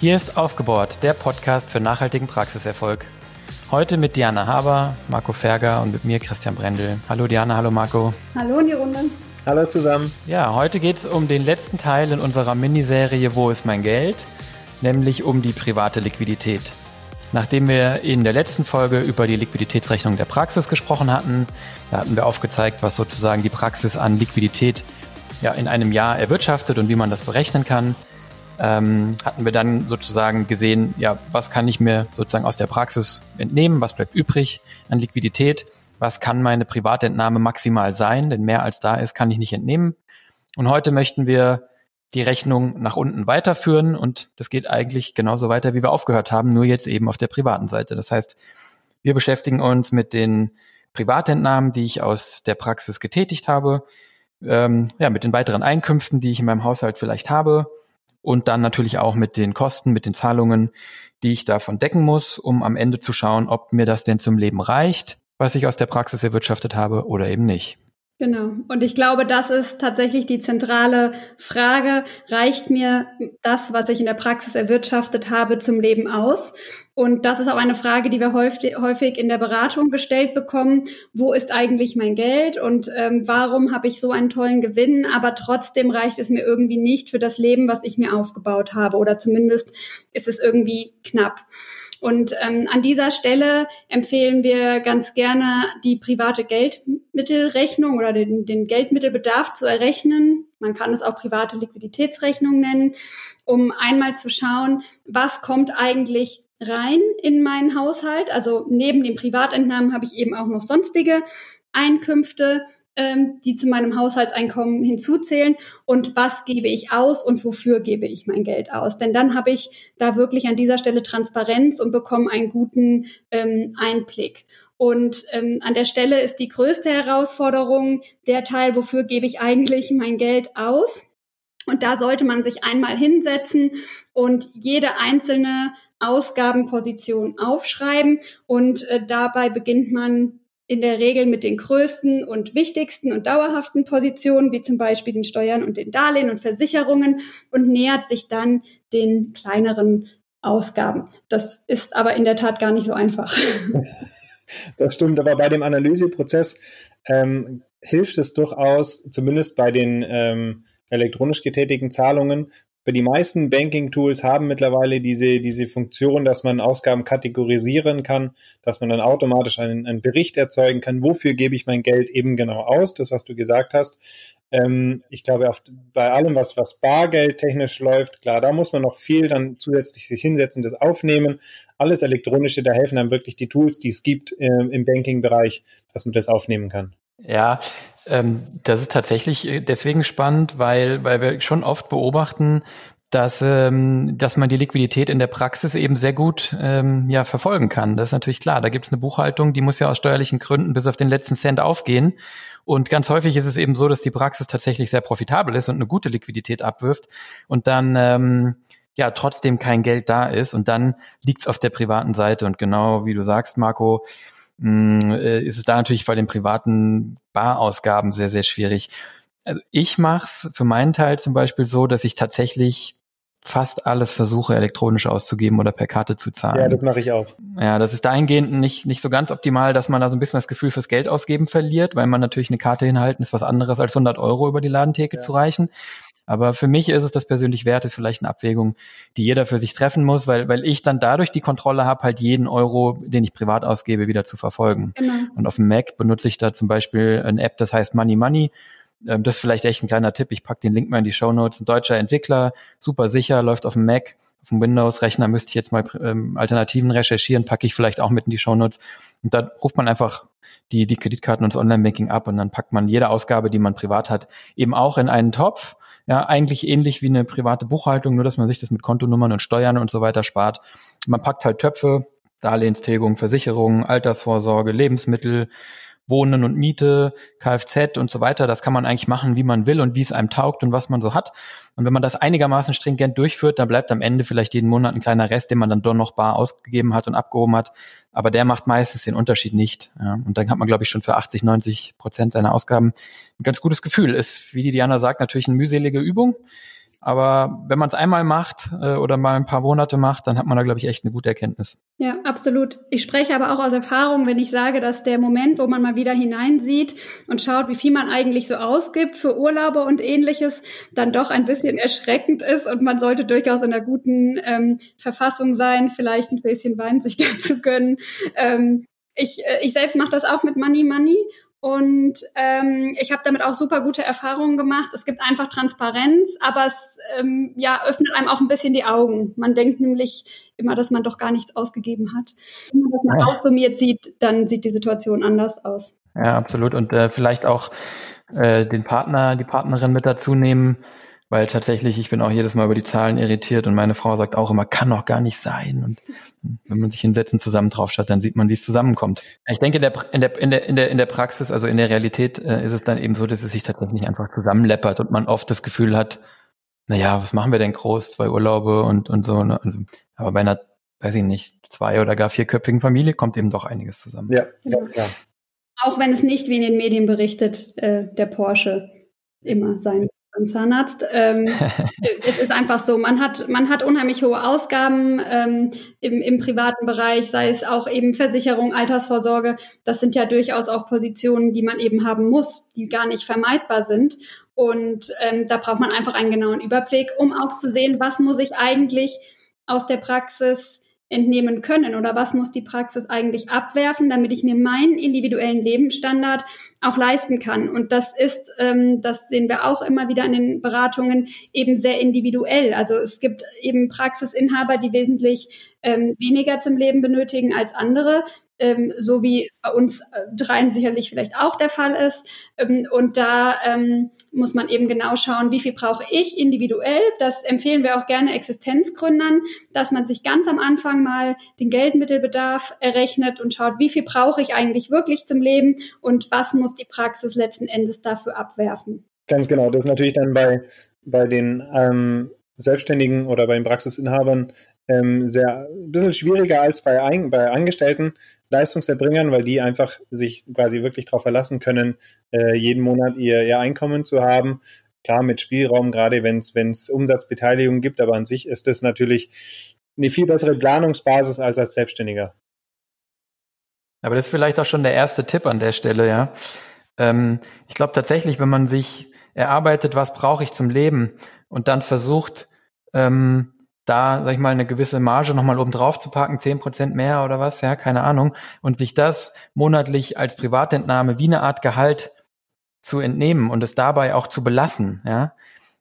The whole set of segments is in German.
Hier ist Aufgebohrt, der Podcast für nachhaltigen Praxiserfolg. Heute mit Diana Haber, Marco Ferger und mit mir Christian Brendel. Hallo Diana, hallo Marco. Hallo in die Runde. Hallo zusammen. Ja, heute geht es um den letzten Teil in unserer Miniserie Wo ist mein Geld? Nämlich um die private Liquidität. Nachdem wir in der letzten Folge über die Liquiditätsrechnung der Praxis gesprochen hatten, da hatten wir aufgezeigt, was sozusagen die Praxis an Liquidität ja, in einem Jahr erwirtschaftet und wie man das berechnen kann ähm, hatten wir dann sozusagen gesehen, ja, was kann ich mir sozusagen aus der Praxis entnehmen, was bleibt übrig an Liquidität, was kann meine Privatentnahme maximal sein, denn mehr als da ist, kann ich nicht entnehmen. Und heute möchten wir die Rechnung nach unten weiterführen und das geht eigentlich genauso weiter, wie wir aufgehört haben, nur jetzt eben auf der privaten Seite. Das heißt, wir beschäftigen uns mit den Privatentnahmen, die ich aus der Praxis getätigt habe, ähm, ja, mit den weiteren Einkünften, die ich in meinem Haushalt vielleicht habe, und dann natürlich auch mit den Kosten, mit den Zahlungen, die ich davon decken muss, um am Ende zu schauen, ob mir das denn zum Leben reicht, was ich aus der Praxis erwirtschaftet habe oder eben nicht. Genau. Und ich glaube, das ist tatsächlich die zentrale Frage. Reicht mir das, was ich in der Praxis erwirtschaftet habe, zum Leben aus? Und das ist auch eine Frage, die wir häufig in der Beratung gestellt bekommen. Wo ist eigentlich mein Geld? Und ähm, warum habe ich so einen tollen Gewinn? Aber trotzdem reicht es mir irgendwie nicht für das Leben, was ich mir aufgebaut habe. Oder zumindest ist es irgendwie knapp. Und ähm, an dieser Stelle empfehlen wir ganz gerne, die private Geldmittelrechnung oder den, den Geldmittelbedarf zu errechnen. Man kann es auch private Liquiditätsrechnung nennen, um einmal zu schauen, was kommt eigentlich rein in meinen Haushalt. Also neben den Privatentnahmen habe ich eben auch noch sonstige Einkünfte ähm, die zu meinem Haushaltseinkommen hinzuzählen und was gebe ich aus und wofür gebe ich mein Geld aus. Denn dann habe ich da wirklich an dieser Stelle Transparenz und bekomme einen guten ähm, Einblick. Und ähm, an der Stelle ist die größte Herausforderung der Teil, wofür gebe ich eigentlich mein Geld aus. Und da sollte man sich einmal hinsetzen und jede einzelne Ausgabenposition aufschreiben. Und äh, dabei beginnt man in der Regel mit den größten und wichtigsten und dauerhaften Positionen, wie zum Beispiel den Steuern und den Darlehen und Versicherungen und nähert sich dann den kleineren Ausgaben. Das ist aber in der Tat gar nicht so einfach. Das stimmt, aber bei dem Analyseprozess ähm, hilft es durchaus, zumindest bei den ähm, elektronisch getätigten Zahlungen, die meisten Banking-Tools haben mittlerweile diese, diese Funktion, dass man Ausgaben kategorisieren kann, dass man dann automatisch einen, einen Bericht erzeugen kann, wofür gebe ich mein Geld eben genau aus, das, was du gesagt hast. Ähm, ich glaube, auf, bei allem, was, was Bargeld technisch läuft, klar, da muss man noch viel dann zusätzlich sich hinsetzen, das aufnehmen. Alles Elektronische, da helfen dann wirklich die Tools, die es gibt äh, im Banking-Bereich, dass man das aufnehmen kann. Ja, ähm, das ist tatsächlich äh, deswegen spannend, weil, weil wir schon oft beobachten, dass, ähm, dass man die Liquidität in der Praxis eben sehr gut ähm, ja, verfolgen kann. Das ist natürlich klar. Da gibt es eine Buchhaltung, die muss ja aus steuerlichen Gründen bis auf den letzten Cent aufgehen. Und ganz häufig ist es eben so, dass die Praxis tatsächlich sehr profitabel ist und eine gute Liquidität abwirft und dann ähm, ja trotzdem kein Geld da ist. Und dann liegt es auf der privaten Seite. Und genau wie du sagst, Marco, ist es da natürlich bei den privaten Barausgaben sehr, sehr schwierig. Also ich mache es für meinen Teil zum Beispiel so, dass ich tatsächlich fast alles versuche, elektronisch auszugeben oder per Karte zu zahlen. Ja, das mache ich auch. Ja, das ist dahingehend nicht, nicht so ganz optimal, dass man da so ein bisschen das Gefühl fürs Geld ausgeben verliert, weil man natürlich eine Karte hinhalten ist was anderes als 100 Euro über die Ladentheke ja. zu reichen. Aber für mich ist es das persönlich wert, ist vielleicht eine Abwägung, die jeder für sich treffen muss, weil, weil ich dann dadurch die Kontrolle habe, halt jeden Euro, den ich privat ausgebe, wieder zu verfolgen. Genau. Und auf dem Mac benutze ich da zum Beispiel eine App, das heißt Money Money. Ähm, das ist vielleicht echt ein kleiner Tipp. Ich pack den Link mal in die Show Notes. Ein deutscher Entwickler, super sicher, läuft auf dem Mac. Auf dem Windows-Rechner müsste ich jetzt mal ähm, Alternativen recherchieren, packe ich vielleicht auch mit in die Show Notes. Und da ruft man einfach die, die Kreditkarten und das Online-Banking ab und dann packt man jede Ausgabe, die man privat hat, eben auch in einen Topf ja, eigentlich ähnlich wie eine private Buchhaltung, nur dass man sich das mit Kontonummern und Steuern und so weiter spart. Man packt halt Töpfe, Darlehenstilgung, Versicherungen, Altersvorsorge, Lebensmittel, Wohnen und Miete, Kfz und so weiter. Das kann man eigentlich machen, wie man will und wie es einem taugt und was man so hat. Und wenn man das einigermaßen stringent durchführt, dann bleibt am Ende vielleicht jeden Monat ein kleiner Rest, den man dann doch noch bar ausgegeben hat und abgehoben hat. Aber der macht meistens den Unterschied nicht. Ja. Und dann hat man, glaube ich, schon für 80, 90 Prozent seiner Ausgaben ein ganz gutes Gefühl. Ist, wie die Diana sagt, natürlich eine mühselige Übung. Aber wenn man es einmal macht äh, oder mal ein paar Monate macht, dann hat man da, glaube ich, echt eine gute Erkenntnis. Ja, absolut. Ich spreche aber auch aus Erfahrung, wenn ich sage, dass der Moment, wo man mal wieder hineinsieht und schaut, wie viel man eigentlich so ausgibt für Urlaube und ähnliches, dann doch ein bisschen erschreckend ist und man sollte durchaus in einer guten ähm, Verfassung sein, vielleicht ein bisschen Wein sich dazu gönnen. Ähm, ich, äh, ich selbst mache das auch mit Money Money und ähm, ich habe damit auch super gute Erfahrungen gemacht. Es gibt einfach Transparenz, aber es ähm, ja, öffnet einem auch ein bisschen die Augen. Man denkt nämlich immer, dass man doch gar nichts ausgegeben hat. Wenn man das mal ja. aufsummiert sieht, dann sieht die Situation anders aus. Ja, absolut. Und äh, vielleicht auch äh, den Partner, die Partnerin mit dazu nehmen, weil tatsächlich, ich bin auch jedes Mal über die Zahlen irritiert und meine Frau sagt auch immer, kann doch gar nicht sein. Und wenn man sich in Sätzen zusammen draufschaut, dann sieht man, wie es zusammenkommt. Ich denke, in der, in der, in der, in der, in der Praxis, also in der Realität, äh, ist es dann eben so, dass es sich tatsächlich einfach zusammenleppert und man oft das Gefühl hat, na ja, was machen wir denn groß? Zwei Urlaube und, und so. Ne? Aber bei einer, weiß ich nicht, zwei oder gar vierköpfigen Familie kommt eben doch einiges zusammen. Ja, ja, klar. Auch wenn es nicht wie in den Medien berichtet, äh, der Porsche immer sein beim Zahnarzt. Ähm, es ist einfach so, man hat, man hat unheimlich hohe Ausgaben ähm, im, im privaten Bereich, sei es auch eben Versicherung, Altersvorsorge. Das sind ja durchaus auch Positionen, die man eben haben muss, die gar nicht vermeidbar sind. Und ähm, da braucht man einfach einen genauen Überblick, um auch zu sehen, was muss ich eigentlich aus der Praxis entnehmen können oder was muss die Praxis eigentlich abwerfen, damit ich mir meinen individuellen Lebensstandard auch leisten kann. Und das ist, ähm, das sehen wir auch immer wieder in den Beratungen, eben sehr individuell. Also es gibt eben Praxisinhaber, die wesentlich ähm, weniger zum Leben benötigen als andere ähm, so wie es bei uns äh, dreien sicherlich vielleicht auch der Fall ist. Ähm, und da ähm, muss man eben genau schauen, wie viel brauche ich individuell. Das empfehlen wir auch gerne Existenzgründern, dass man sich ganz am Anfang mal den Geldmittelbedarf errechnet und schaut, wie viel brauche ich eigentlich wirklich zum Leben und was muss die Praxis letzten Endes dafür abwerfen. Ganz genau. Das ist natürlich dann bei, bei den ähm, Selbstständigen oder bei den Praxisinhabern ähm, sehr ein bisschen schwieriger als bei, ein, bei Angestellten Leistungserbringern, weil die einfach sich quasi wirklich darauf verlassen können, äh, jeden Monat ihr, ihr Einkommen zu haben. Klar, mit Spielraum, gerade wenn es Umsatzbeteiligung gibt, aber an sich ist das natürlich eine viel bessere Planungsbasis als als Selbstständiger. Aber das ist vielleicht auch schon der erste Tipp an der Stelle, ja. Ähm, ich glaube tatsächlich, wenn man sich erarbeitet, was brauche ich zum Leben und dann versucht, ähm, da, sag ich mal, eine gewisse Marge nochmal oben drauf zu packen, zehn Prozent mehr oder was, ja, keine Ahnung, und sich das monatlich als Privatentnahme wie eine Art Gehalt zu entnehmen und es dabei auch zu belassen, ja,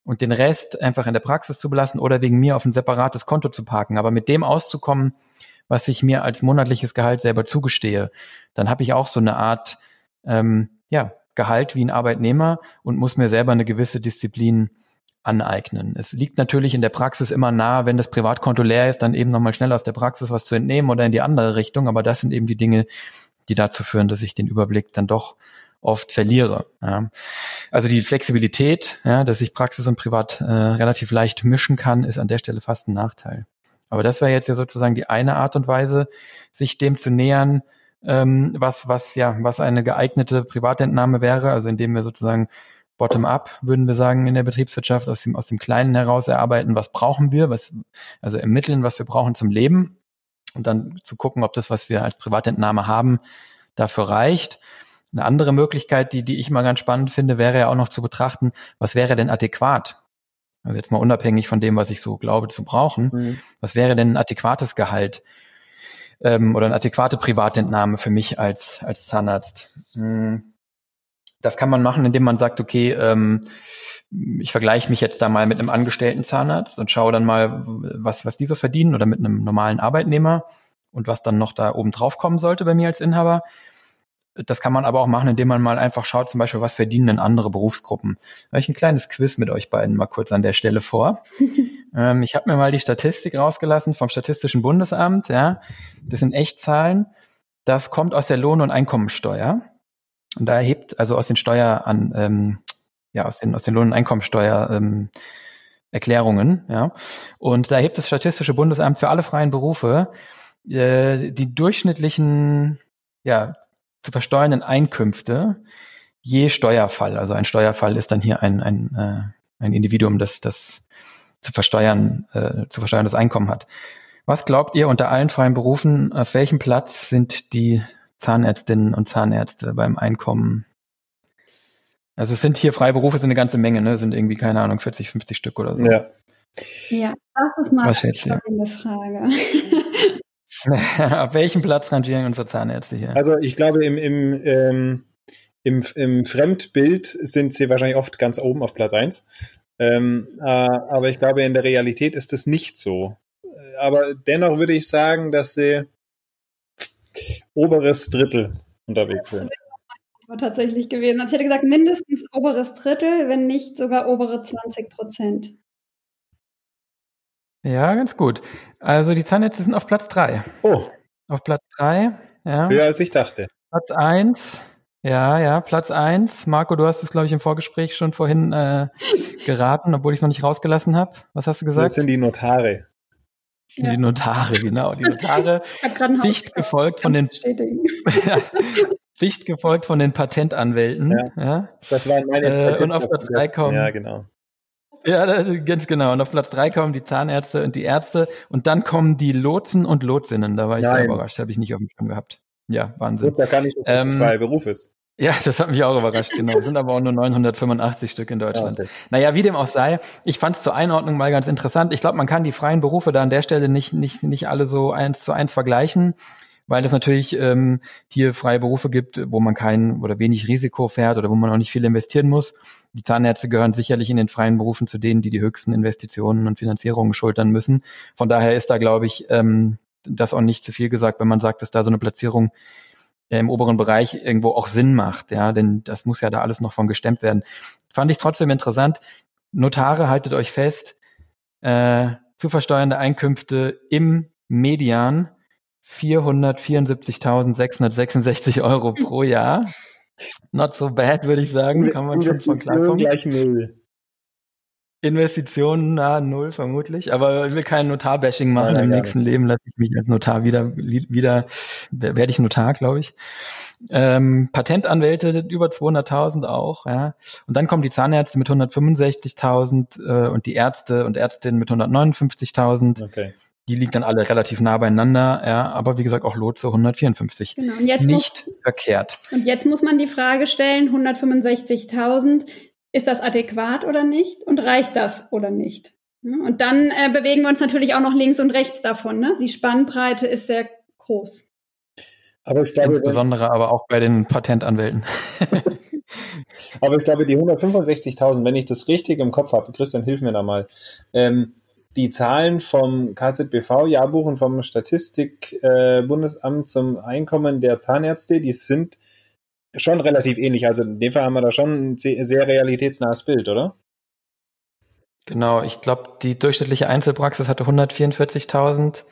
und den Rest einfach in der Praxis zu belassen oder wegen mir auf ein separates Konto zu parken, aber mit dem auszukommen, was ich mir als monatliches Gehalt selber zugestehe, dann habe ich auch so eine Art, ähm, ja, Gehalt wie ein Arbeitnehmer und muss mir selber eine gewisse Disziplin aneignen. Es liegt natürlich in der Praxis immer nahe, wenn das Privatkonto leer ist, dann eben nochmal schnell aus der Praxis was zu entnehmen oder in die andere Richtung. Aber das sind eben die Dinge, die dazu führen, dass ich den Überblick dann doch oft verliere. Ja. Also die Flexibilität, ja, dass ich Praxis und Privat äh, relativ leicht mischen kann, ist an der Stelle fast ein Nachteil. Aber das wäre jetzt ja sozusagen die eine Art und Weise, sich dem zu nähern, ähm, was, was, ja, was eine geeignete Privatentnahme wäre, also indem wir sozusagen bottom-up, würden wir sagen, in der Betriebswirtschaft, aus dem, aus dem Kleinen heraus erarbeiten, was brauchen wir, was, also ermitteln, was wir brauchen zum Leben und dann zu gucken, ob das, was wir als Privatentnahme haben, dafür reicht. Eine andere Möglichkeit, die, die ich mal ganz spannend finde, wäre ja auch noch zu betrachten, was wäre denn adäquat? Also jetzt mal unabhängig von dem, was ich so glaube zu brauchen. Mhm. Was wäre denn ein adäquates Gehalt? Ähm, oder eine adäquate Privatentnahme für mich als, als Zahnarzt? Mhm das kann man machen, indem man sagt, okay, ähm, ich vergleiche mich jetzt da mal mit einem angestellten Zahnarzt und schaue dann mal, was, was die so verdienen oder mit einem normalen Arbeitnehmer und was dann noch da oben drauf kommen sollte bei mir als Inhaber. Das kann man aber auch machen, indem man mal einfach schaut, zum Beispiel, was verdienen denn andere Berufsgruppen. Da ich ein kleines Quiz mit euch beiden mal kurz an der Stelle vor. ähm, ich habe mir mal die Statistik rausgelassen vom Statistischen Bundesamt. Ja, das sind Echtzahlen. Das kommt aus der Lohn- und Einkommensteuer. Und da erhebt also aus den Steuer an, ähm, ja, aus den, aus den Lohn- und Einkommensteuer, ähm, Erklärungen, ja. Und da erhebt das Statistische Bundesamt für alle freien Berufe äh, die durchschnittlichen, ja, zu versteuernden Einkünfte je Steuerfall. Also ein Steuerfall ist dann hier ein, ein, äh, ein Individuum, das das zu versteuern, äh, zu versteuerndes Einkommen hat. Was glaubt ihr unter allen freien Berufen, auf welchem Platz sind die Zahnärztinnen und Zahnärzte beim Einkommen? Also es sind hier freie Berufe, sind eine ganze Menge, ne? Sind irgendwie, keine Ahnung, 40, 50 Stück oder so. Ja. Ja, das ist mal Was eine spannende Frage. Auf welchem Platz rangieren unsere Zahnärzte hier? Also ich glaube, im, im, ähm, im, im Fremdbild sind sie wahrscheinlich oft ganz oben auf Platz 1. Ähm, äh, aber ich glaube, in der Realität ist es nicht so. Aber dennoch würde ich sagen, dass sie oberes Drittel unterwegs sind. Tatsächlich gewesen. Also ich hätte gesagt, mindestens oberes Drittel, wenn nicht sogar obere 20 Prozent. Ja, ganz gut. Also die Zahnärzte sind auf Platz 3. Oh. Auf Platz 3. Ja. Höher als ich dachte. Platz 1. Ja, ja, Platz 1. Marco, du hast es, glaube ich, im Vorgespräch schon vorhin äh, geraten, obwohl ich es noch nicht rausgelassen habe. Was hast du gesagt? Das sind die Notare. Ja. Die Notare, genau. Die Notare, dicht gefolgt von den, dicht gefolgt von den Patentanwälten. Ja. ja. Das waren meine äh, Und auf Platz 3 kommen. Ja, genau. Ja, ganz genau. Und auf Platz 3 kommen die Zahnärzte und die Ärzte. Und dann kommen die Lotsen und Lotsinnen. Da war ich Nein. sehr überrascht. Habe ich nicht auf dem Schirm gehabt. Ja, Wahnsinn. Da gar nicht, dass ähm, zwei Beruf ist. Ja, das hat mich auch überrascht, genau. sind aber auch nur 985 Stück in Deutschland. Okay. Naja, wie dem auch sei, ich fand es zur Einordnung mal ganz interessant. Ich glaube, man kann die freien Berufe da an der Stelle nicht, nicht, nicht alle so eins zu eins vergleichen, weil es natürlich ähm, hier freie Berufe gibt, wo man kein oder wenig Risiko fährt oder wo man auch nicht viel investieren muss. Die Zahnärzte gehören sicherlich in den freien Berufen zu denen, die die höchsten Investitionen und Finanzierungen schultern müssen. Von daher ist da, glaube ich, ähm, das auch nicht zu viel gesagt, wenn man sagt, dass da so eine Platzierung im oberen Bereich irgendwo auch Sinn macht, ja, denn das muss ja da alles noch von gestemmt werden. Fand ich trotzdem interessant. Notare, haltet euch fest, äh, zu versteuernde Einkünfte im Median 474.666 Euro pro Jahr. Not so bad, würde ich sagen. Kann man schon von klarkommen. Gleich null. Investitionen na null vermutlich, aber ich will kein Notar-Bashing machen. Ja, Im nächsten ja. Leben lasse ich mich als Notar wieder, wieder werde ich Notar, glaube ich. Ähm, Patentanwälte über 200.000 auch, ja. Und dann kommen die Zahnärzte mit 165.000 äh, und die Ärzte und Ärztinnen mit 159.000. Okay. Die liegen dann alle relativ nah beieinander, ja, aber wie gesagt auch Lotse 154. Genau. Und jetzt Nicht muss, verkehrt. Und jetzt muss man die Frage stellen, 165.000, ist das adäquat oder nicht und reicht das oder nicht? Und dann äh, bewegen wir uns natürlich auch noch links und rechts davon. Ne? Die Spannbreite ist sehr groß. Aber ich glaube, Insbesondere aber auch bei den Patentanwälten. aber ich glaube, die 165.000, wenn ich das richtig im Kopf habe, Christian, hilf mir da mal. Ähm, die Zahlen vom KZBV-Jahrbuch und vom Statistikbundesamt äh, zum Einkommen der Zahnärzte, die sind schon relativ ähnlich. Also in dem Fall haben wir da schon ein sehr realitätsnahes Bild, oder? Genau, ich glaube, die durchschnittliche Einzelpraxis hatte 144.000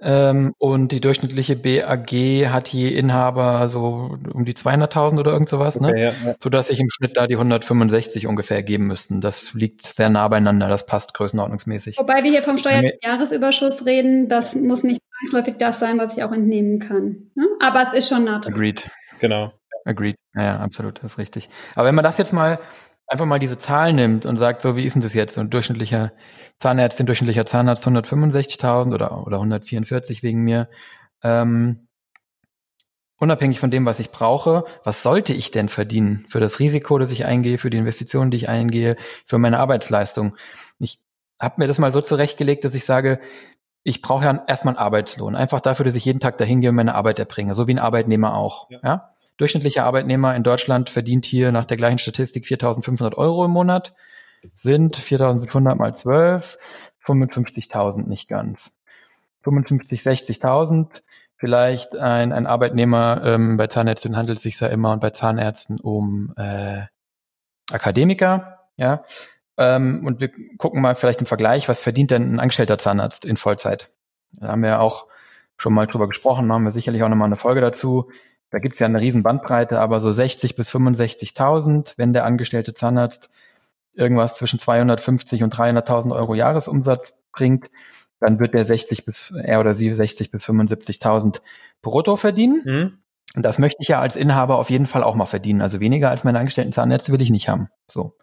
ja. ähm, und die durchschnittliche BAG hat je Inhaber so um die 200.000 oder irgend sowas, ne? okay, ne? Ja, ja. Sodass sich im Schnitt da die 165 ungefähr geben müssten. Das liegt sehr nah beieinander, das passt größenordnungsmäßig. Wobei wir hier vom Steuerjahresüberschuss reden, das muss nicht zwangsläufig das sein, was ich auch entnehmen kann. Ne? Aber es ist schon nah dran. Agreed. Genau. Agreed. Ja, ja, absolut, das ist richtig. Aber wenn man das jetzt mal einfach mal diese Zahl nimmt und sagt, so wie ist denn das jetzt? So ein durchschnittlicher Zahnärztin, durchschnittlicher Zahnarzt 165.000 oder, oder 144 wegen mir. Ähm, unabhängig von dem, was ich brauche, was sollte ich denn verdienen für das Risiko, das ich eingehe, für die Investitionen, die ich eingehe, für meine Arbeitsleistung? Ich habe mir das mal so zurechtgelegt, dass ich sage, ich brauche ja erstmal einen Arbeitslohn, einfach dafür, dass ich jeden Tag dahin gehe und meine Arbeit erbringe, so wie ein Arbeitnehmer auch. Ja. ja? Durchschnittlicher Arbeitnehmer in Deutschland verdient hier nach der gleichen Statistik 4.500 Euro im Monat, sind 4.500 mal 12, 55.000 nicht ganz. 55, 60.000, vielleicht ein, ein Arbeitnehmer, ähm, bei Zahnärzten handelt es sich ja immer und bei Zahnärzten um äh, Akademiker, ja. Ähm, und wir gucken mal vielleicht im Vergleich, was verdient denn ein angestellter Zahnarzt in Vollzeit? Da haben wir auch schon mal drüber gesprochen, machen wir sicherlich auch nochmal eine Folge dazu. Da gibt es ja eine riesen Bandbreite, aber so 60 bis 65.000, wenn der angestellte Zahnarzt irgendwas zwischen 250 und 300.000 Euro Jahresumsatz bringt, dann wird der 60 bis er oder sie 60 bis 75.000 brutto verdienen. Mhm. Und das möchte ich ja als Inhaber auf jeden Fall auch mal verdienen. Also weniger als meine angestellten Zahnärzte will ich nicht haben. So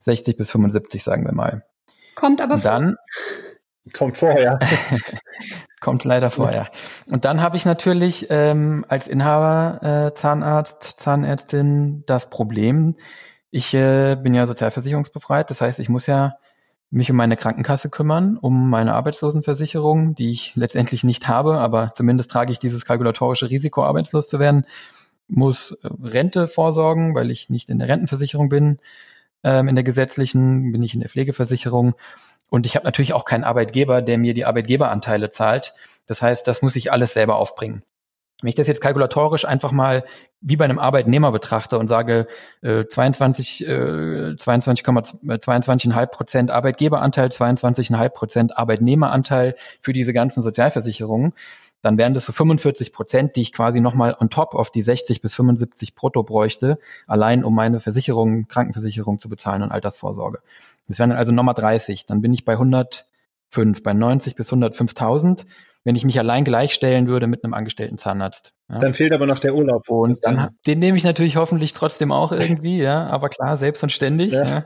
60 bis 75, sagen wir mal. Kommt aber Und dann Kommt vorher. Kommt leider vorher. Und dann habe ich natürlich ähm, als Inhaber äh, Zahnarzt, Zahnärztin das Problem, ich äh, bin ja sozialversicherungsbefreit, das heißt, ich muss ja mich um meine Krankenkasse kümmern, um meine Arbeitslosenversicherung, die ich letztendlich nicht habe, aber zumindest trage ich dieses kalkulatorische Risiko, arbeitslos zu werden, muss äh, Rente vorsorgen, weil ich nicht in der Rentenversicherung bin, ähm, in der gesetzlichen, bin ich in der Pflegeversicherung und ich habe natürlich auch keinen Arbeitgeber, der mir die Arbeitgeberanteile zahlt. Das heißt, das muss ich alles selber aufbringen. Wenn ich das jetzt kalkulatorisch einfach mal wie bei einem Arbeitnehmer betrachte und sage äh, 22, äh, 22,22,5 Prozent Arbeitgeberanteil, 22,5 Prozent Arbeitnehmeranteil für diese ganzen Sozialversicherungen, dann wären das so 45 Prozent, die ich quasi nochmal on top auf die 60 bis 75 brutto bräuchte, allein um meine Versicherung, Krankenversicherung zu bezahlen und Altersvorsorge. Das wären dann also nochmal 30. Dann bin ich bei 105, bei 90 bis 105.000, wenn ich mich allein gleichstellen würde mit einem angestellten Zahnarzt. Ja. Dann fehlt aber noch der Urlaub. Und dann, den nehme ich natürlich hoffentlich trotzdem auch irgendwie, ja, aber klar, selbst und ständig. Ja. ja.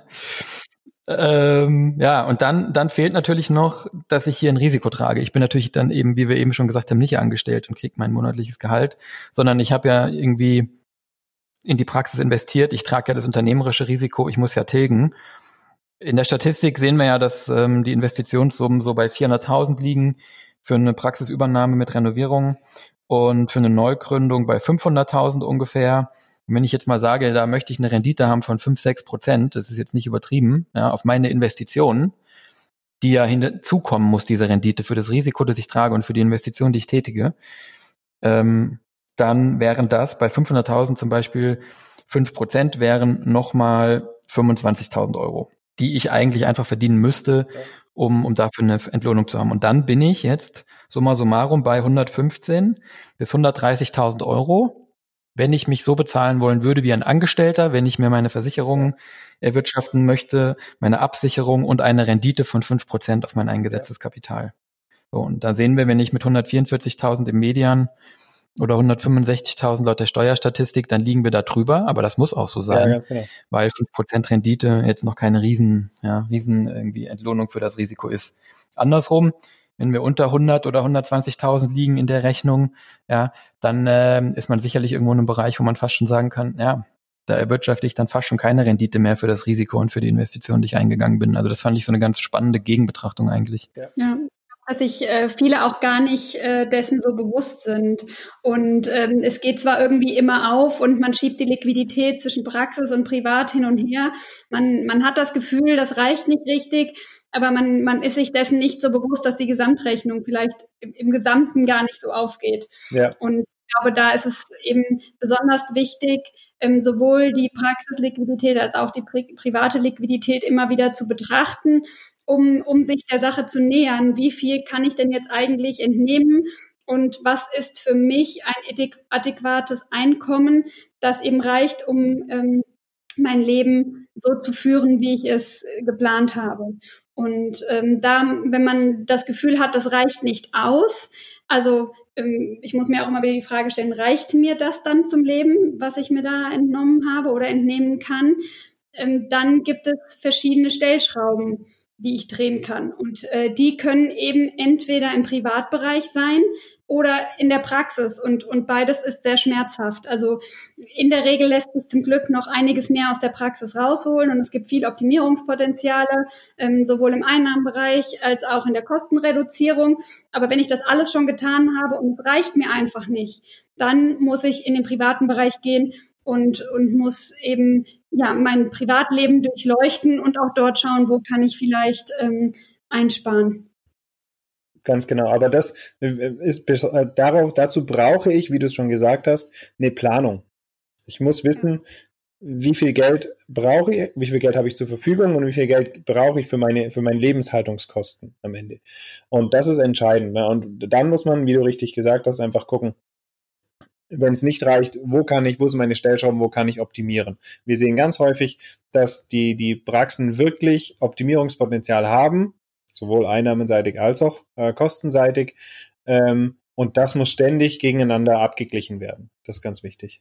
Ähm, ja, und dann, dann fehlt natürlich noch, dass ich hier ein Risiko trage. Ich bin natürlich dann eben, wie wir eben schon gesagt haben, nicht angestellt und kriege mein monatliches Gehalt, sondern ich habe ja irgendwie in die Praxis investiert. Ich trage ja das unternehmerische Risiko, ich muss ja tilgen. In der Statistik sehen wir ja, dass ähm, die Investitionssummen so bei 400.000 liegen für eine Praxisübernahme mit Renovierung und für eine Neugründung bei 500.000 ungefähr. Und wenn ich jetzt mal sage, da möchte ich eine Rendite haben von 5, 6 Prozent, das ist jetzt nicht übertrieben, ja, auf meine Investitionen, die ja hinzukommen muss, diese Rendite für das Risiko, das ich trage und für die Investition, die ich tätige, ähm, dann wären das bei 500.000 zum Beispiel 5 Prozent wären nochmal 25.000 Euro die ich eigentlich einfach verdienen müsste, um, um dafür eine Entlohnung zu haben. Und dann bin ich jetzt summa summarum bei 115 bis 130.000 Euro, wenn ich mich so bezahlen wollen würde wie ein Angestellter, wenn ich mir meine Versicherungen erwirtschaften möchte, meine Absicherung und eine Rendite von fünf Prozent auf mein eingesetztes Kapital. So, und da sehen wir, wenn ich mit 144.000 im Median oder 165.000 laut der Steuerstatistik, dann liegen wir da drüber, aber das muss auch so sein, ja, genau. weil 5% Rendite jetzt noch keine riesen, ja, riesen irgendwie Entlohnung für das Risiko ist. Andersrum, wenn wir unter 100 oder 120.000 liegen in der Rechnung, ja, dann äh, ist man sicherlich irgendwo in einem Bereich, wo man fast schon sagen kann, ja, da erwirtschafte ich dann fast schon keine Rendite mehr für das Risiko und für die Investition, die ich eingegangen bin. Also das fand ich so eine ganz spannende Gegenbetrachtung eigentlich. Ja, ja dass sich äh, viele auch gar nicht äh, dessen so bewusst sind. Und ähm, es geht zwar irgendwie immer auf und man schiebt die Liquidität zwischen Praxis und Privat hin und her. Man, man hat das Gefühl, das reicht nicht richtig, aber man, man ist sich dessen nicht so bewusst, dass die Gesamtrechnung vielleicht im, im Gesamten gar nicht so aufgeht. Ja. Und ich glaube, da ist es eben besonders wichtig, ähm, sowohl die Praxisliquidität als auch die pri private Liquidität immer wieder zu betrachten um, um sich der Sache zu nähern. Wie viel kann ich denn jetzt eigentlich entnehmen? Und was ist für mich ein adäquates Einkommen, das eben reicht, um ähm, mein Leben so zu führen, wie ich es geplant habe? Und ähm, da, wenn man das Gefühl hat, das reicht nicht aus, also ähm, ich muss mir auch immer wieder die Frage stellen, reicht mir das dann zum Leben, was ich mir da entnommen habe oder entnehmen kann? Ähm, dann gibt es verschiedene Stellschrauben die ich drehen kann. Und äh, die können eben entweder im Privatbereich sein oder in der Praxis. Und, und beides ist sehr schmerzhaft. Also in der Regel lässt sich zum Glück noch einiges mehr aus der Praxis rausholen. Und es gibt viel Optimierungspotenziale, ähm, sowohl im Einnahmenbereich als auch in der Kostenreduzierung. Aber wenn ich das alles schon getan habe und es reicht mir einfach nicht, dann muss ich in den privaten Bereich gehen und, und muss eben ja mein Privatleben durchleuchten und auch dort schauen, wo kann ich vielleicht ähm, einsparen. Ganz genau. Aber das äh, ist äh, darauf, dazu brauche ich, wie du es schon gesagt hast, eine Planung. Ich muss wissen, wie viel Geld brauche ich, wie viel Geld habe ich zur Verfügung und wie viel Geld brauche ich für meine, für meine Lebenshaltungskosten am Ende. Und das ist entscheidend. Ne? Und dann muss man, wie du richtig gesagt hast, einfach gucken, wenn es nicht reicht, wo kann ich, wo sind meine Stellschrauben, wo kann ich optimieren? Wir sehen ganz häufig, dass die, die Praxen wirklich Optimierungspotenzial haben, sowohl einnahmenseitig als auch äh, kostenseitig. Ähm, Und das muss ständig gegeneinander abgeglichen werden. Das ist ganz wichtig.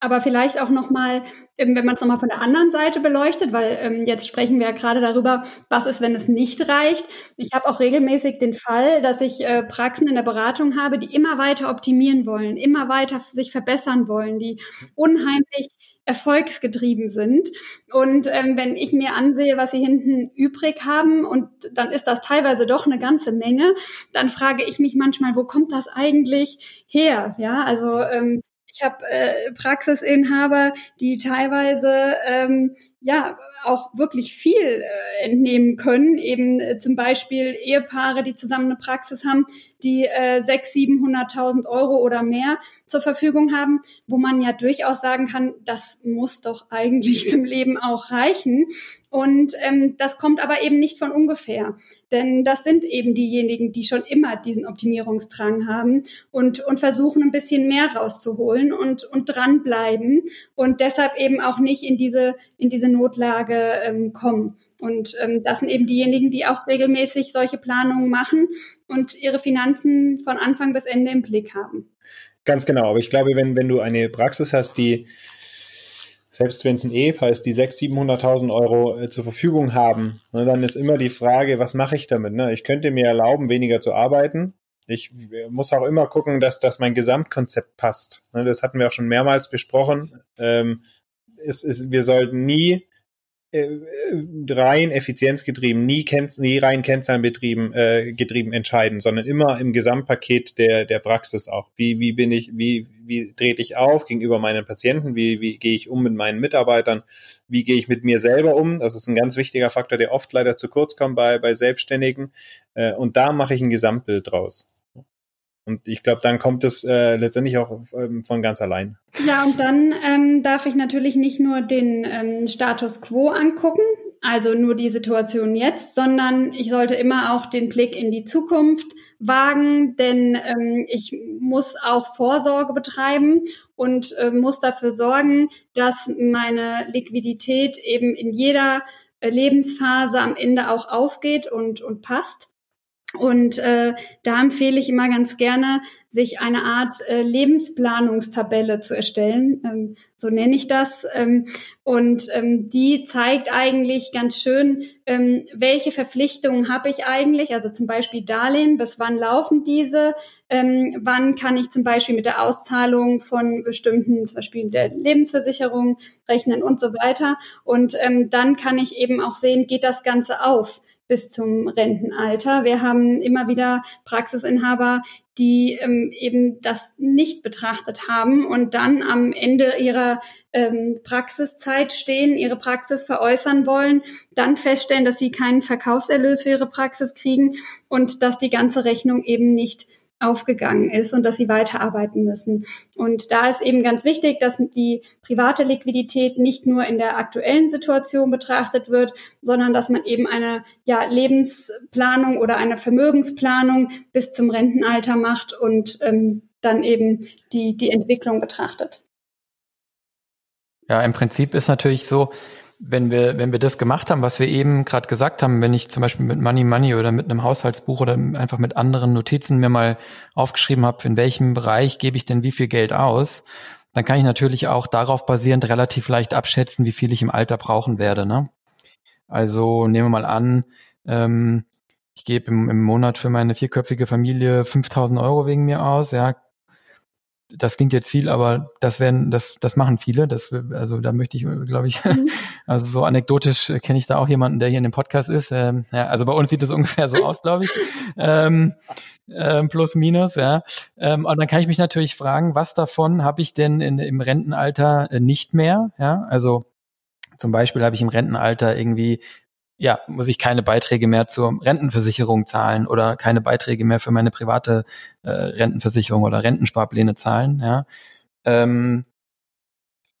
Aber vielleicht auch nochmal, wenn man es nochmal von der anderen Seite beleuchtet, weil ähm, jetzt sprechen wir ja gerade darüber, was ist, wenn es nicht reicht. Ich habe auch regelmäßig den Fall, dass ich äh, Praxen in der Beratung habe, die immer weiter optimieren wollen, immer weiter sich verbessern wollen, die unheimlich erfolgsgetrieben sind. Und ähm, wenn ich mir ansehe, was sie hinten übrig haben, und dann ist das teilweise doch eine ganze Menge, dann frage ich mich manchmal, wo kommt das eigentlich her? Ja, also ähm, ich habe äh, Praxisinhaber, die teilweise ähm, ja auch wirklich viel äh, entnehmen können. Eben äh, zum Beispiel Ehepaare, die zusammen eine Praxis haben, die äh, 600.000, 700.000 Euro oder mehr zur Verfügung haben, wo man ja durchaus sagen kann, das muss doch eigentlich zum Leben auch reichen. Und ähm, das kommt aber eben nicht von ungefähr, denn das sind eben diejenigen, die schon immer diesen Optimierungsdrang haben und, und versuchen ein bisschen mehr rauszuholen und, und dranbleiben und deshalb eben auch nicht in diese, in diese Notlage ähm, kommen. Und ähm, das sind eben diejenigen, die auch regelmäßig solche Planungen machen und ihre Finanzen von Anfang bis Ende im Blick haben. Ganz genau. Aber ich glaube, wenn, wenn du eine Praxis hast, die selbst wenn es ein Ehepaar ist, die 600.000, 700.000 Euro äh, zur Verfügung haben, ne, dann ist immer die Frage, was mache ich damit? Ne? Ich könnte mir erlauben, weniger zu arbeiten. Ich muss auch immer gucken, dass, dass mein Gesamtkonzept passt. Ne? Das hatten wir auch schon mehrmals besprochen. Ähm, es, es, wir sollten nie äh, rein effizienzgetrieben, nie, nie rein Kennzahlenbetrieben äh, getrieben entscheiden, sondern immer im Gesamtpaket der, der Praxis auch. Wie, wie bin ich, wie, wie trete ich auf gegenüber meinen Patienten, wie, wie gehe ich um mit meinen Mitarbeitern, wie gehe ich mit mir selber um. Das ist ein ganz wichtiger Faktor, der oft leider zu kurz kommt bei, bei Selbstständigen. Äh, und da mache ich ein Gesamtbild draus. Und ich glaube, dann kommt es äh, letztendlich auch ähm, von ganz allein. Ja, und dann ähm, darf ich natürlich nicht nur den ähm, Status quo angucken, also nur die Situation jetzt, sondern ich sollte immer auch den Blick in die Zukunft wagen, denn ähm, ich muss auch Vorsorge betreiben und äh, muss dafür sorgen, dass meine Liquidität eben in jeder äh, Lebensphase am Ende auch aufgeht und, und passt. Und äh, da empfehle ich immer ganz gerne, sich eine Art äh, Lebensplanungstabelle zu erstellen. Ähm, so nenne ich das. Ähm, und ähm, die zeigt eigentlich ganz schön, ähm, welche Verpflichtungen habe ich eigentlich. Also zum Beispiel Darlehen, bis wann laufen diese? Ähm, wann kann ich zum Beispiel mit der Auszahlung von bestimmten, zum Beispiel der Lebensversicherung rechnen und so weiter. Und ähm, dann kann ich eben auch sehen, geht das Ganze auf bis zum Rentenalter. Wir haben immer wieder Praxisinhaber, die ähm, eben das nicht betrachtet haben und dann am Ende ihrer ähm, Praxiszeit stehen, ihre Praxis veräußern wollen, dann feststellen, dass sie keinen Verkaufserlös für ihre Praxis kriegen und dass die ganze Rechnung eben nicht aufgegangen ist und dass sie weiterarbeiten müssen. Und da ist eben ganz wichtig, dass die private Liquidität nicht nur in der aktuellen Situation betrachtet wird, sondern dass man eben eine ja, Lebensplanung oder eine Vermögensplanung bis zum Rentenalter macht und ähm, dann eben die, die Entwicklung betrachtet. Ja, im Prinzip ist natürlich so, wenn wir, wenn wir das gemacht haben, was wir eben gerade gesagt haben, wenn ich zum Beispiel mit Money Money oder mit einem Haushaltsbuch oder einfach mit anderen Notizen mir mal aufgeschrieben habe, in welchem Bereich gebe ich denn wie viel Geld aus, dann kann ich natürlich auch darauf basierend relativ leicht abschätzen, wie viel ich im Alter brauchen werde. Ne? Also nehmen wir mal an, ähm, ich gebe im, im Monat für meine vierköpfige Familie 5000 Euro wegen mir aus, ja, das klingt jetzt viel, aber das werden, das, das machen viele. Das, also da möchte ich, glaube ich, mhm. also so anekdotisch kenne ich da auch jemanden, der hier in dem Podcast ist. Ähm, ja, also bei uns sieht es ungefähr so aus, glaube ich. Ähm, ähm, plus minus, ja. Ähm, und dann kann ich mich natürlich fragen, was davon habe ich denn in, im Rentenalter nicht mehr? Ja, also zum Beispiel habe ich im Rentenalter irgendwie ja, muss ich keine Beiträge mehr zur Rentenversicherung zahlen oder keine Beiträge mehr für meine private äh, Rentenversicherung oder Rentensparpläne zahlen. Ja. Ähm,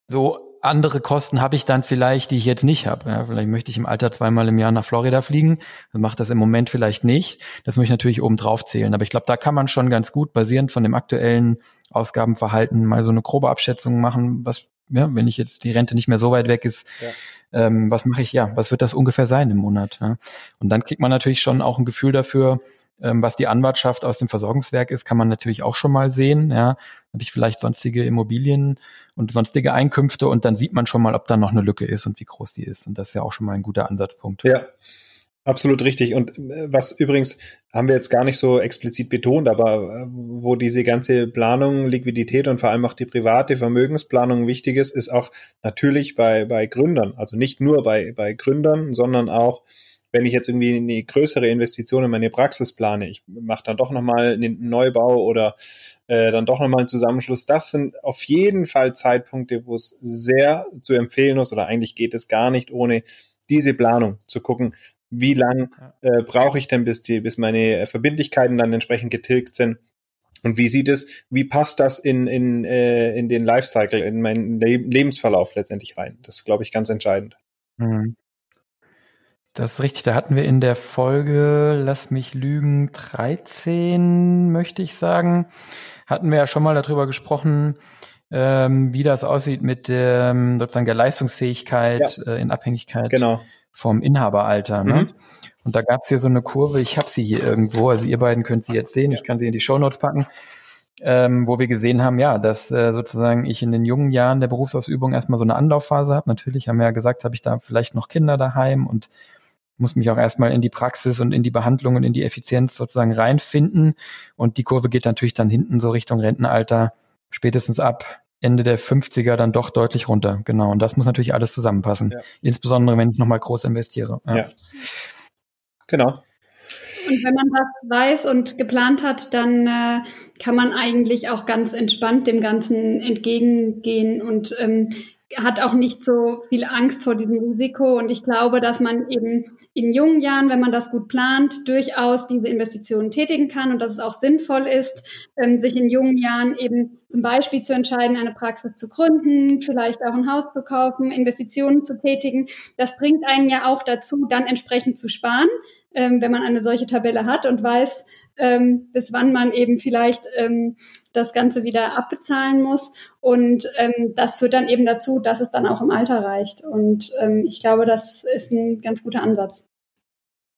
so andere Kosten habe ich dann vielleicht, die ich jetzt nicht habe. Ja, vielleicht möchte ich im Alter zweimal im Jahr nach Florida fliegen. Dann macht das im Moment vielleicht nicht. Das muss ich natürlich oben drauf zählen. Aber ich glaube, da kann man schon ganz gut basierend von dem aktuellen Ausgabenverhalten mal so eine grobe Abschätzung machen, was ja, wenn ich jetzt die Rente nicht mehr so weit weg ist, ja. ähm, was mache ich, ja, was wird das ungefähr sein im Monat? Ja? Und dann kriegt man natürlich schon auch ein Gefühl dafür, Ähm, was die Anwartschaft aus dem Versorgungswerk ist, kann man natürlich auch schon mal sehen. Ja, habe ich vielleicht sonstige Immobilien und sonstige Einkünfte und dann sieht man schon mal, ob da noch eine Lücke ist und wie groß die ist. Und das ist ja auch schon mal ein guter Ansatzpunkt. Ja, Absolut richtig. Und äh, was übrigens haben wir jetzt gar nicht so explizit betont, aber äh, wo diese ganze Planung, Liquidität und vor allem auch die private Vermögensplanung wichtig ist, ist auch natürlich bei, bei Gründern. Also nicht nur bei, bei Gründern, sondern auch, wenn ich jetzt irgendwie eine größere Investition in meine Praxis plane, ich mache dann doch nochmal einen Neubau oder äh, dann doch nochmal einen Zusammenschluss. Das sind auf jeden Fall Zeitpunkte, wo es sehr zu empfehlen ist oder eigentlich geht es gar nicht ohne diese Planung zu gucken, wie lang äh, brauche ich denn, bis die, bis meine äh, Verbindlichkeiten dann entsprechend getilgt sind? Und wie sieht es, wie passt das in, in, äh, in den Lifecycle, in meinen Le Lebensverlauf letztendlich rein? Das ist, glaube ich, ganz entscheidend. Mhm. Das ist richtig. Da hatten wir in der Folge, lass mich lügen, 13, möchte ich sagen, hatten wir ja schon mal darüber gesprochen, ähm, wie das aussieht mit ähm, sozusagen der Leistungsfähigkeit ja. äh, in Abhängigkeit genau vom Inhaberalter. Ne? Mhm. Und da gab es hier so eine Kurve, ich habe sie hier irgendwo, also ihr beiden könnt sie jetzt sehen, ich kann sie in die Shownotes packen, ähm, wo wir gesehen haben, ja, dass äh, sozusagen ich in den jungen Jahren der Berufsausübung erstmal so eine Anlaufphase habe. Natürlich haben wir ja gesagt, habe ich da vielleicht noch Kinder daheim und muss mich auch erstmal in die Praxis und in die Behandlung und in die Effizienz sozusagen reinfinden. Und die Kurve geht natürlich dann hinten so Richtung Rentenalter spätestens ab Ende der 50er dann doch deutlich runter. Genau. Und das muss natürlich alles zusammenpassen. Ja. Insbesondere, wenn ich nochmal groß investiere. Ja. ja. Genau. Und wenn man das weiß und geplant hat, dann äh, kann man eigentlich auch ganz entspannt dem Ganzen entgegengehen und ähm, hat auch nicht so viel Angst vor diesem Risiko. Und ich glaube, dass man eben in jungen Jahren, wenn man das gut plant, durchaus diese Investitionen tätigen kann und dass es auch sinnvoll ist, ähm, sich in jungen Jahren eben zum Beispiel zu entscheiden, eine Praxis zu gründen, vielleicht auch ein Haus zu kaufen, Investitionen zu tätigen. Das bringt einen ja auch dazu, dann entsprechend zu sparen, ähm, wenn man eine solche Tabelle hat und weiß, ähm, bis wann man eben vielleicht ähm, das Ganze wieder abbezahlen muss. Und ähm, das führt dann eben dazu, dass es dann auch im Alter reicht. Und ähm, ich glaube, das ist ein ganz guter Ansatz.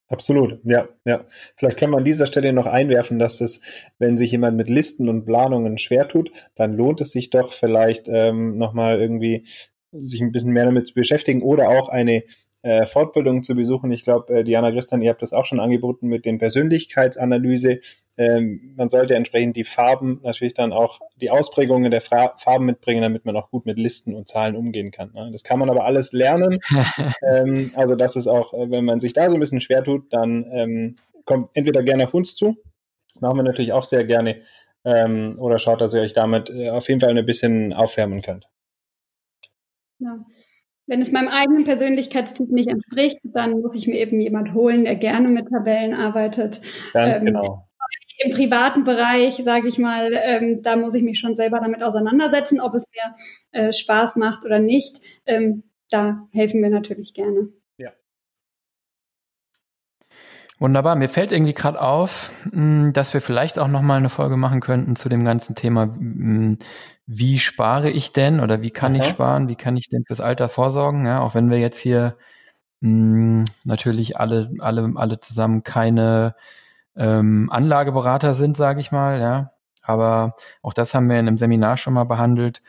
Absolut, ja, ja. Vielleicht können wir an dieser Stelle noch einwerfen, dass es, wenn sich jemand mit Listen und Planungen schwer tut, dann lohnt es sich doch vielleicht ähm, nochmal irgendwie sich ein bisschen mehr damit zu beschäftigen oder auch eine äh, Fortbildungen zu besuchen. Ich glaube, äh, Diana Christian, ihr habt das auch schon angeboten mit den Persönlichkeitsanalyse. Ähm, man sollte entsprechend die Farben, natürlich dann auch die Ausprägungen der Fra Farben mitbringen, damit man auch gut mit Listen und Zahlen umgehen kann. Ne? Das kann man aber alles lernen. ähm, also das ist auch, äh, wenn man sich da so ein bisschen schwer tut, dann ähm, kommt entweder gerne auf uns zu, machen wir natürlich auch sehr gerne, ähm, oder schaut, dass ihr euch damit äh, auf jeden Fall ein bisschen aufwärmen könnt. Ja. Wenn es meinem eigenen Persönlichkeitstyp nicht entspricht, dann muss ich mir eben jemand holen, der gerne mit Tabellen arbeitet. Ganz ähm, genau. Im privaten Bereich, sage ich mal, ähm, da muss ich mich schon selber damit auseinandersetzen, ob es mir äh, Spaß macht oder nicht. Ähm, da helfen wir natürlich gerne. Wunderbar. Mir fällt irgendwie gerade auf, hm, dass wir vielleicht auch noch mal eine Folge machen könnten zu dem ganzen Thema, hm, wie spare ich denn oder wie kann Aha. ich sparen, wie kann ich denn fürs Alter vorsorgen, ja, auch wenn wir jetzt hier mh, hm, natürlich alle, alle, alle zusammen keine ähm, Anlageberater sind, sage ich mal, ja. Aber auch das haben wir in einem Seminar schon mal behandelt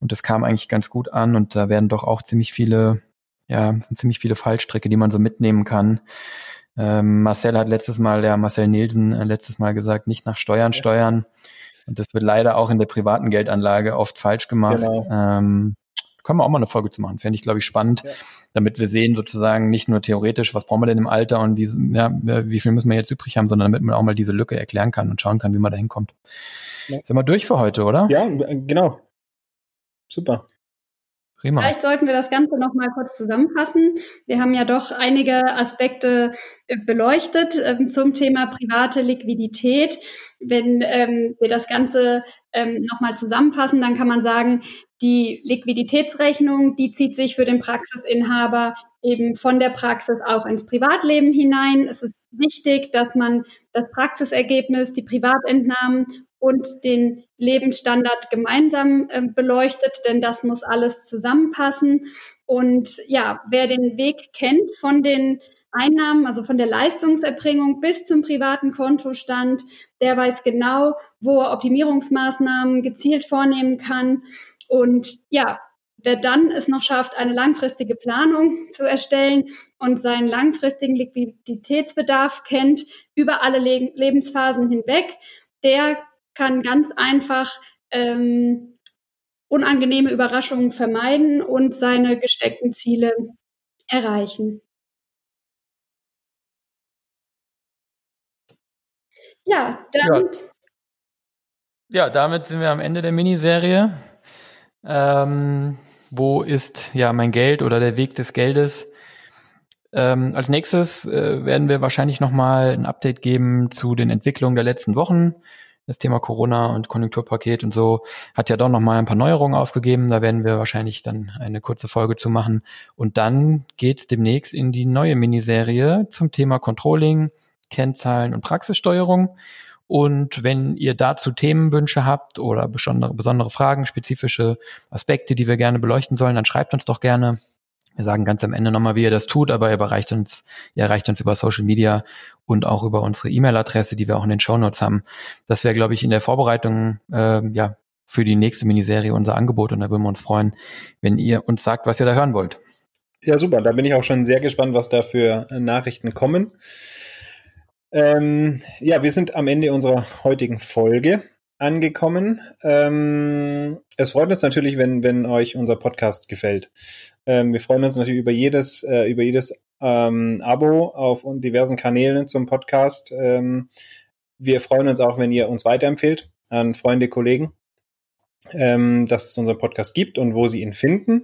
und das kam eigentlich ganz gut an und da werden doch auch ziemlich viele, ja, sind ziemlich viele Fallstricke, die man so mitnehmen kann. Ähm, Marcel hat letztes Mal, ja, Marcel Nielsen äh, letztes Mal gesagt, nicht nach Steuern steuern. Und das wird leider auch in der privaten Geldanlage oft falsch gemacht. Genau. Ähm, können wir auch mal eine Folge zu machen. Fände ich, glaube ich, spannend, ja. damit wir sehen sozusagen nicht nur theoretisch, was brauchen wir denn im Alter und wie, ja, wie viel müssen wir jetzt übrig haben, sondern damit man auch mal diese Lücke erklären kann und schauen kann, wie man da hinkommt. Ja. Sind wir durch für heute, oder? Ja, genau. Super. Prima. Vielleicht sollten wir das Ganze noch mal kurz zusammenfassen. Wir haben ja doch einige Aspekte äh, beleuchtet ähm, zum Thema private Liquidität. Wenn ähm, wir das Ganze ähm, noch mal zusammenfassen, dann kann man sagen, die Liquiditätsrechnung, die zieht sich für den Praxisinhaber eben von der Praxis auch ins Privatleben hinein. Es ist wichtig, dass man das Praxisergebnis, die Privatentnahmen und den Lebensstandard gemeinsam äh, beleuchtet, denn das muss alles zusammenpassen. Und ja, wer den Weg kennt von den Einnahmen, also von der Leistungserbringung bis zum privaten Kontostand. Der weiß genau, wo er Optimierungsmaßnahmen gezielt vornehmen kann. Und ja, wer dann es noch schafft, eine langfristige Planung zu erstellen und seinen langfristigen Liquiditätsbedarf kennt über alle Le Lebensphasen hinweg, der kann ganz einfach ähm, unangenehme Überraschungen vermeiden und seine gesteckten Ziele erreichen. Ja, dann. Ja. ja, damit sind wir am Ende der Miniserie. Ähm, wo ist ja mein Geld oder der Weg des Geldes? Ähm, als nächstes äh, werden wir wahrscheinlich nochmal ein Update geben zu den Entwicklungen der letzten Wochen. Das Thema Corona und Konjunkturpaket und so hat ja doch nochmal ein paar Neuerungen aufgegeben. Da werden wir wahrscheinlich dann eine kurze Folge zu machen. Und dann geht's demnächst in die neue Miniserie zum Thema Controlling, Kennzahlen und Praxissteuerung. Und wenn ihr dazu Themenwünsche habt oder besondere, besondere Fragen, spezifische Aspekte, die wir gerne beleuchten sollen, dann schreibt uns doch gerne. Wir sagen ganz am Ende nochmal, wie ihr das tut, aber ihr erreicht uns, ihr erreicht uns über Social Media und auch über unsere E-Mail-Adresse, die wir auch in den Show Notes haben. Das wäre, glaube ich, in der Vorbereitung äh, ja für die nächste Miniserie unser Angebot und da würden wir uns freuen, wenn ihr uns sagt, was ihr da hören wollt. Ja, super. Da bin ich auch schon sehr gespannt, was da für Nachrichten kommen. Ähm, ja, wir sind am Ende unserer heutigen Folge angekommen. Ähm, es freut uns natürlich, wenn, wenn euch unser Podcast gefällt. Ähm, wir freuen uns natürlich über jedes, äh, über jedes ähm, Abo auf diversen Kanälen zum Podcast. Ähm, wir freuen uns auch, wenn ihr uns weiterempfehlt an Freunde, Kollegen, ähm, dass es unseren Podcast gibt und wo sie ihn finden.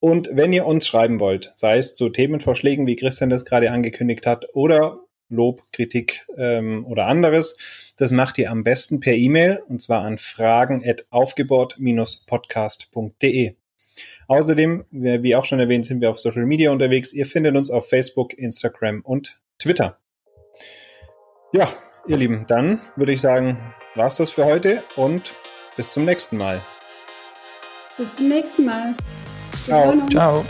Und wenn ihr uns schreiben wollt, sei es zu Themenvorschlägen, wie Christian das gerade angekündigt hat, oder Lob, Kritik ähm, oder anderes. Das macht ihr am besten per E-Mail und zwar an fragen@aufgebaut-podcast.de. Außerdem, wie auch schon erwähnt, sind wir auf Social Media unterwegs. Ihr findet uns auf Facebook, Instagram und Twitter. Ja, ihr Lieben, dann würde ich sagen, war's das für heute und bis zum nächsten Mal. Bis zum nächsten Mal. Ciao. Ciao.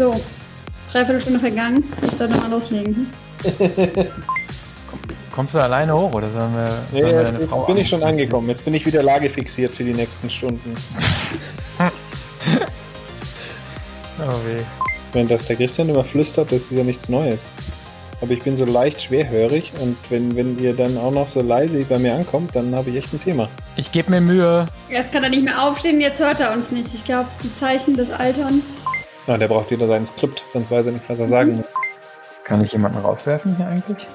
So, dreiviertel Stunde vergangen. Soll nochmal loslegen. Kommst du alleine hoch oder sollen wir. Nee, sollen wir jetzt, jetzt bin ich schon angekommen. Jetzt bin ich wieder lagefixiert für die nächsten Stunden. oh weh. Wenn das der Christian immer flüstert, das ist ja nichts Neues. Aber ich bin so leicht schwerhörig und wenn, wenn ihr dann auch noch so leise bei mir ankommt, dann habe ich echt ein Thema. Ich gebe mir Mühe. Jetzt kann er nicht mehr aufstehen, jetzt hört er uns nicht. Ich glaube, die Zeichen des Alterns. Na, der braucht wieder sein Skript, sonst weiß er nicht, was er sagen mhm. muss. Kann ich jemanden rauswerfen hier eigentlich?